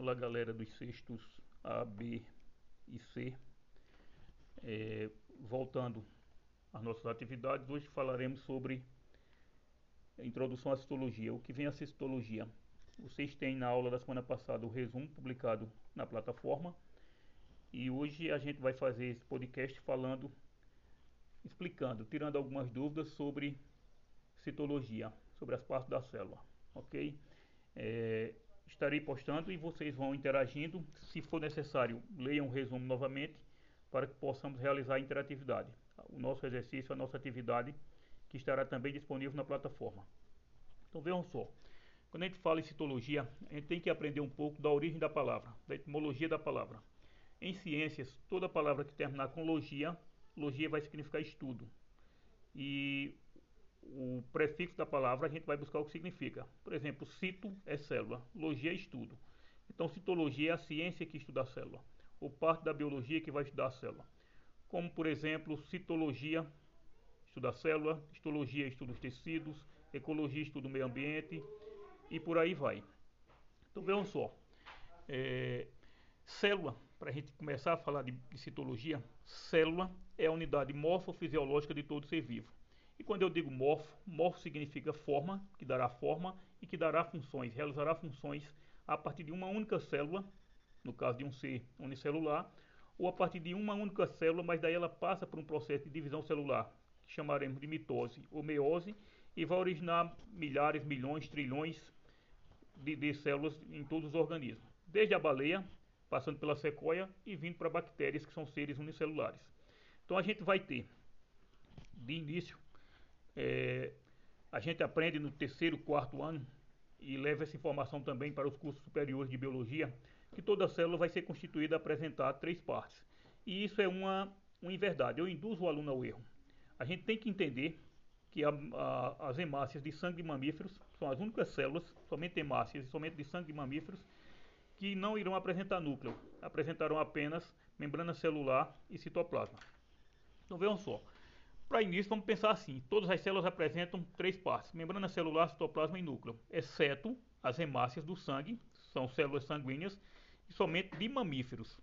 Olá galera dos sextos A, B e C. É, voltando às nossas atividades, hoje falaremos sobre a introdução à citologia. O que vem a citologia? Vocês têm na aula da semana passada o resumo publicado na plataforma e hoje a gente vai fazer esse podcast falando, explicando, tirando algumas dúvidas sobre citologia, sobre as partes da célula, ok? É, estarei postando e vocês vão interagindo. Se for necessário, leiam o resumo novamente para que possamos realizar a interatividade. O nosso exercício, a nossa atividade, que estará também disponível na plataforma. Então vejam só, quando a gente fala em citologia, a gente tem que aprender um pouco da origem da palavra, da etimologia da palavra. Em ciências, toda palavra que terminar com logia, logia vai significar estudo. E o prefixo da palavra a gente vai buscar o que significa. Por exemplo, cito é célula, logia é estudo. Então, citologia é a ciência que estuda a célula, ou parte da biologia que vai estudar a célula. Como, por exemplo, citologia estuda a célula, histologia estuda os tecidos, ecologia estuda o meio ambiente e por aí vai. Então, vejam só. É, célula, para a gente começar a falar de, de citologia, célula é a unidade morfofisiológica de todo ser vivo. E quando eu digo morfo, morfo significa forma, que dará forma e que dará funções, realizará funções a partir de uma única célula, no caso de um ser unicelular, ou a partir de uma única célula, mas daí ela passa por um processo de divisão celular, que chamaremos de mitose ou meiose, e vai originar milhares, milhões, trilhões de, de células em todos os organismos, desde a baleia, passando pela sequoia e vindo para bactérias que são seres unicelulares. Então a gente vai ter, de início, é, a gente aprende no terceiro, quarto ano e leva essa informação também para os cursos superiores de biologia, que toda célula vai ser constituída a apresentar três partes. E isso é uma, uma inverdade, eu induzo o aluno ao erro. A gente tem que entender que a, a, as hemácias de sangue de mamíferos são as únicas células, somente hemácias e somente de sangue de mamíferos, que não irão apresentar núcleo, apresentarão apenas membrana celular e citoplasma. Então vejam só, para início, vamos pensar assim: todas as células apresentam três partes: membrana celular, citoplasma e núcleo, exceto as hemácias do sangue, são células sanguíneas e somente de mamíferos.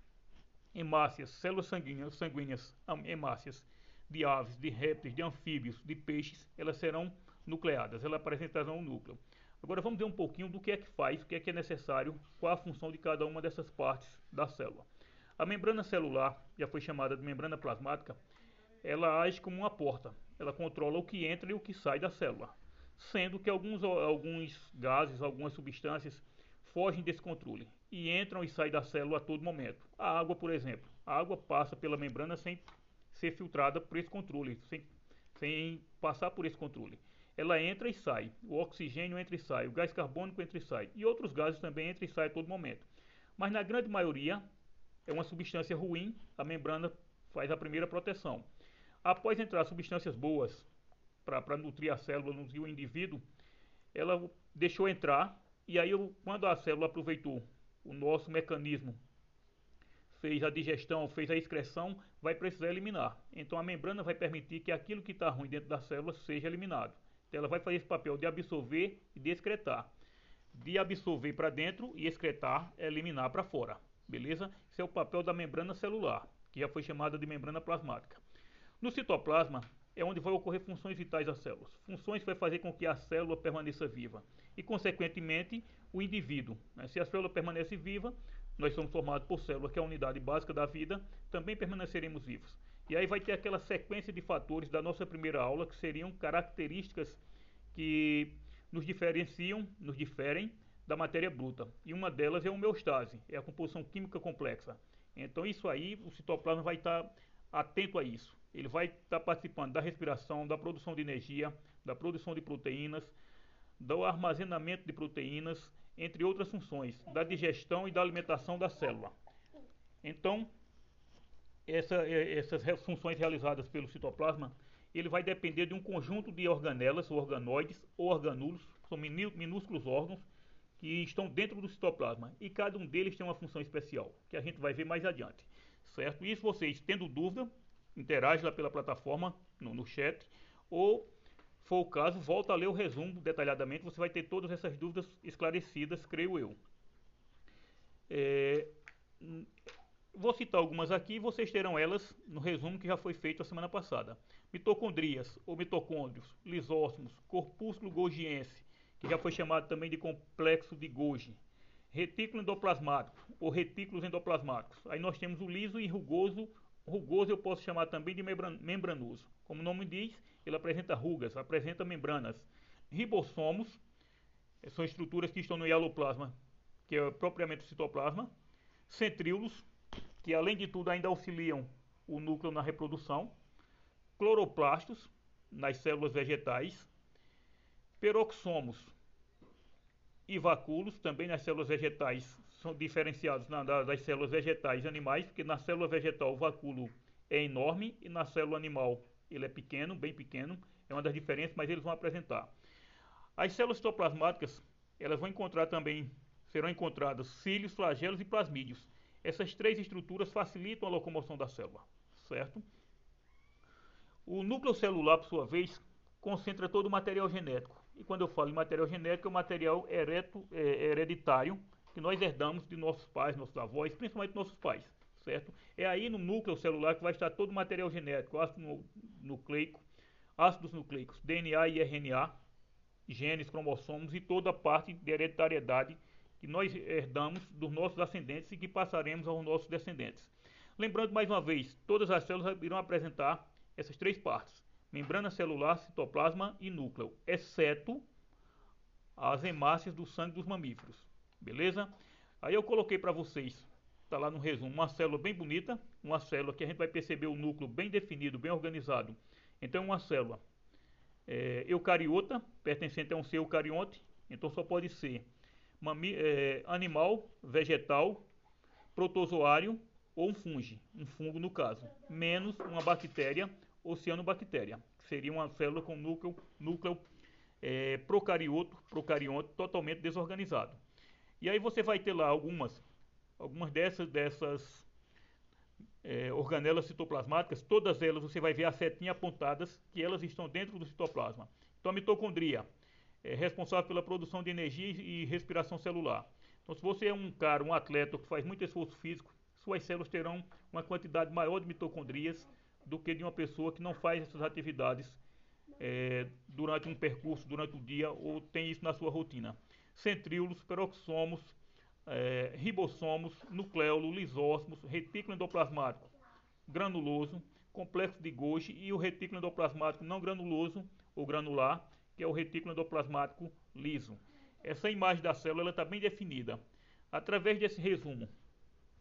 Hemácias, células sanguíneas, sanguíneas, hemácias de aves, de répteis, de anfíbios, de peixes, elas serão nucleadas, elas apresentarão um núcleo. Agora vamos ver um pouquinho do que é que faz, o que é que é necessário, qual a função de cada uma dessas partes da célula. A membrana celular, já foi chamada de membrana plasmática, ela age como uma porta. Ela controla o que entra e o que sai da célula. Sendo que alguns, alguns gases, algumas substâncias fogem desse controle e entram e saem da célula a todo momento. A água, por exemplo. A água passa pela membrana sem ser filtrada por esse controle, sem, sem passar por esse controle. Ela entra e sai. O oxigênio entra e sai. O gás carbônico entra e sai. E outros gases também entram e saem a todo momento. Mas na grande maioria é uma substância ruim, a membrana faz a primeira proteção. Após entrar substâncias boas para nutrir a célula, nutrir o indivíduo, ela deixou entrar e aí quando a célula aproveitou o nosso mecanismo, fez a digestão, fez a excreção, vai precisar eliminar. Então a membrana vai permitir que aquilo que está ruim dentro da célula seja eliminado. Então ela vai fazer esse papel de absorver e de excretar. De absorver para dentro e excretar é eliminar para fora. Beleza? Esse é o papel da membrana celular, que já foi chamada de membrana plasmática. No citoplasma é onde vão ocorrer funções vitais das células. Funções que vai fazer com que a célula permaneça viva e, consequentemente, o indivíduo. Né? Se a célula permanece viva, nós somos formados por célula, que é a unidade básica da vida, também permaneceremos vivos. E aí vai ter aquela sequência de fatores da nossa primeira aula, que seriam características que nos diferenciam, nos diferem da matéria bruta. E uma delas é a homeostase, é a composição química complexa. Então isso aí, o citoplasma vai estar atento a isso. Ele vai estar participando da respiração, da produção de energia, da produção de proteínas, do armazenamento de proteínas, entre outras funções, da digestão e da alimentação da célula. Então, essa, é, essas funções realizadas pelo citoplasma, ele vai depender de um conjunto de organelas, organoides ou organúlos, são minúsculos órgãos que estão dentro do citoplasma e cada um deles tem uma função especial, que a gente vai ver mais adiante certo? Isso vocês, tendo dúvida, interage lá pela plataforma, no, no chat, ou, for o caso, volta a ler o resumo detalhadamente, você vai ter todas essas dúvidas esclarecidas, creio eu. É, vou citar algumas aqui e vocês terão elas no resumo que já foi feito a semana passada. Mitocondrias ou mitocôndrios, lisósomos, corpúsculo golgiense, que já foi chamado também de complexo de Golgi, retículo endoplasmático ou retículos endoplasmáticos. Aí nós temos o liso e rugoso. Rugoso eu posso chamar também de membranoso. Como o nome diz, ele apresenta rugas, apresenta membranas. Ribossomos são estruturas que estão no hialoplasma, que é propriamente o citoplasma. Centríolos, que além de tudo ainda auxiliam o núcleo na reprodução. Cloroplastos, nas células vegetais. Peroxomos e vacúolos, também nas células vegetais, são diferenciados na, das células vegetais e animais, porque na célula vegetal o vacúolo é enorme e na célula animal ele é pequeno, bem pequeno, é uma das diferenças, mas eles vão apresentar. As células citoplasmáticas, elas vão encontrar também, serão encontradas cílios, flagelos e plasmídeos. Essas três estruturas facilitam a locomoção da célula, certo? O núcleo celular, por sua vez, concentra todo o material genético. E quando eu falo em material genético, é o material ereto, é, hereditário que nós herdamos de nossos pais, nossos avós, principalmente nossos pais, certo? É aí no núcleo celular que vai estar todo o material genético, ácido nucleico, ácidos nucleicos, DNA e RNA, genes, cromossomos e toda a parte de hereditariedade que nós herdamos dos nossos ascendentes e que passaremos aos nossos descendentes. Lembrando mais uma vez, todas as células irão apresentar essas três partes: membrana celular, citoplasma e núcleo, exceto as hemácias do sangue dos mamíferos. Beleza? Aí eu coloquei para vocês, está lá no resumo, uma célula bem bonita, uma célula que a gente vai perceber o núcleo bem definido, bem organizado. Então, uma célula é, eucariota, pertencente a um ser eucarionte, então só pode ser é, animal, vegetal, protozoário ou um fungo, um fungo no caso, menos uma bactéria ou cianobactéria, que seria uma célula com núcleo, núcleo é, procarioto, totalmente desorganizado. E aí você vai ter lá algumas, algumas dessas, dessas é, organelas citoplasmáticas, todas elas você vai ver a setinha apontadas que elas estão dentro do citoplasma. Então a mitocondria é responsável pela produção de energia e respiração celular. Então se você é um cara, um atleta que faz muito esforço físico, suas células terão uma quantidade maior de mitocondrias do que de uma pessoa que não faz essas atividades é, durante um percurso, durante o dia, ou tem isso na sua rotina. Centríolos, peroxomos, é, ribossomos, nucleolo, lisósomos, retículo endoplasmático granuloso, complexo de Golgi e o retículo endoplasmático não granuloso ou granular, que é o retículo endoplasmático liso. Essa imagem da célula está bem definida. Através desse resumo,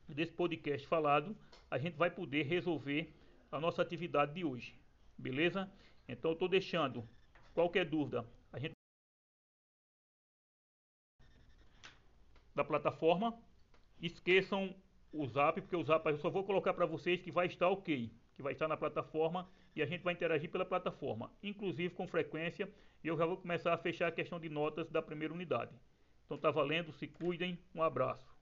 desse podcast falado, a gente vai poder resolver a nossa atividade de hoje. Beleza? Então eu estou deixando qualquer dúvida, a gente da plataforma. Esqueçam o Zap, porque o Zap eu só vou colocar para vocês que vai estar ok, que vai estar na plataforma e a gente vai interagir pela plataforma, inclusive com frequência. E eu já vou começar a fechar a questão de notas da primeira unidade. Então tá valendo, se cuidem, um abraço.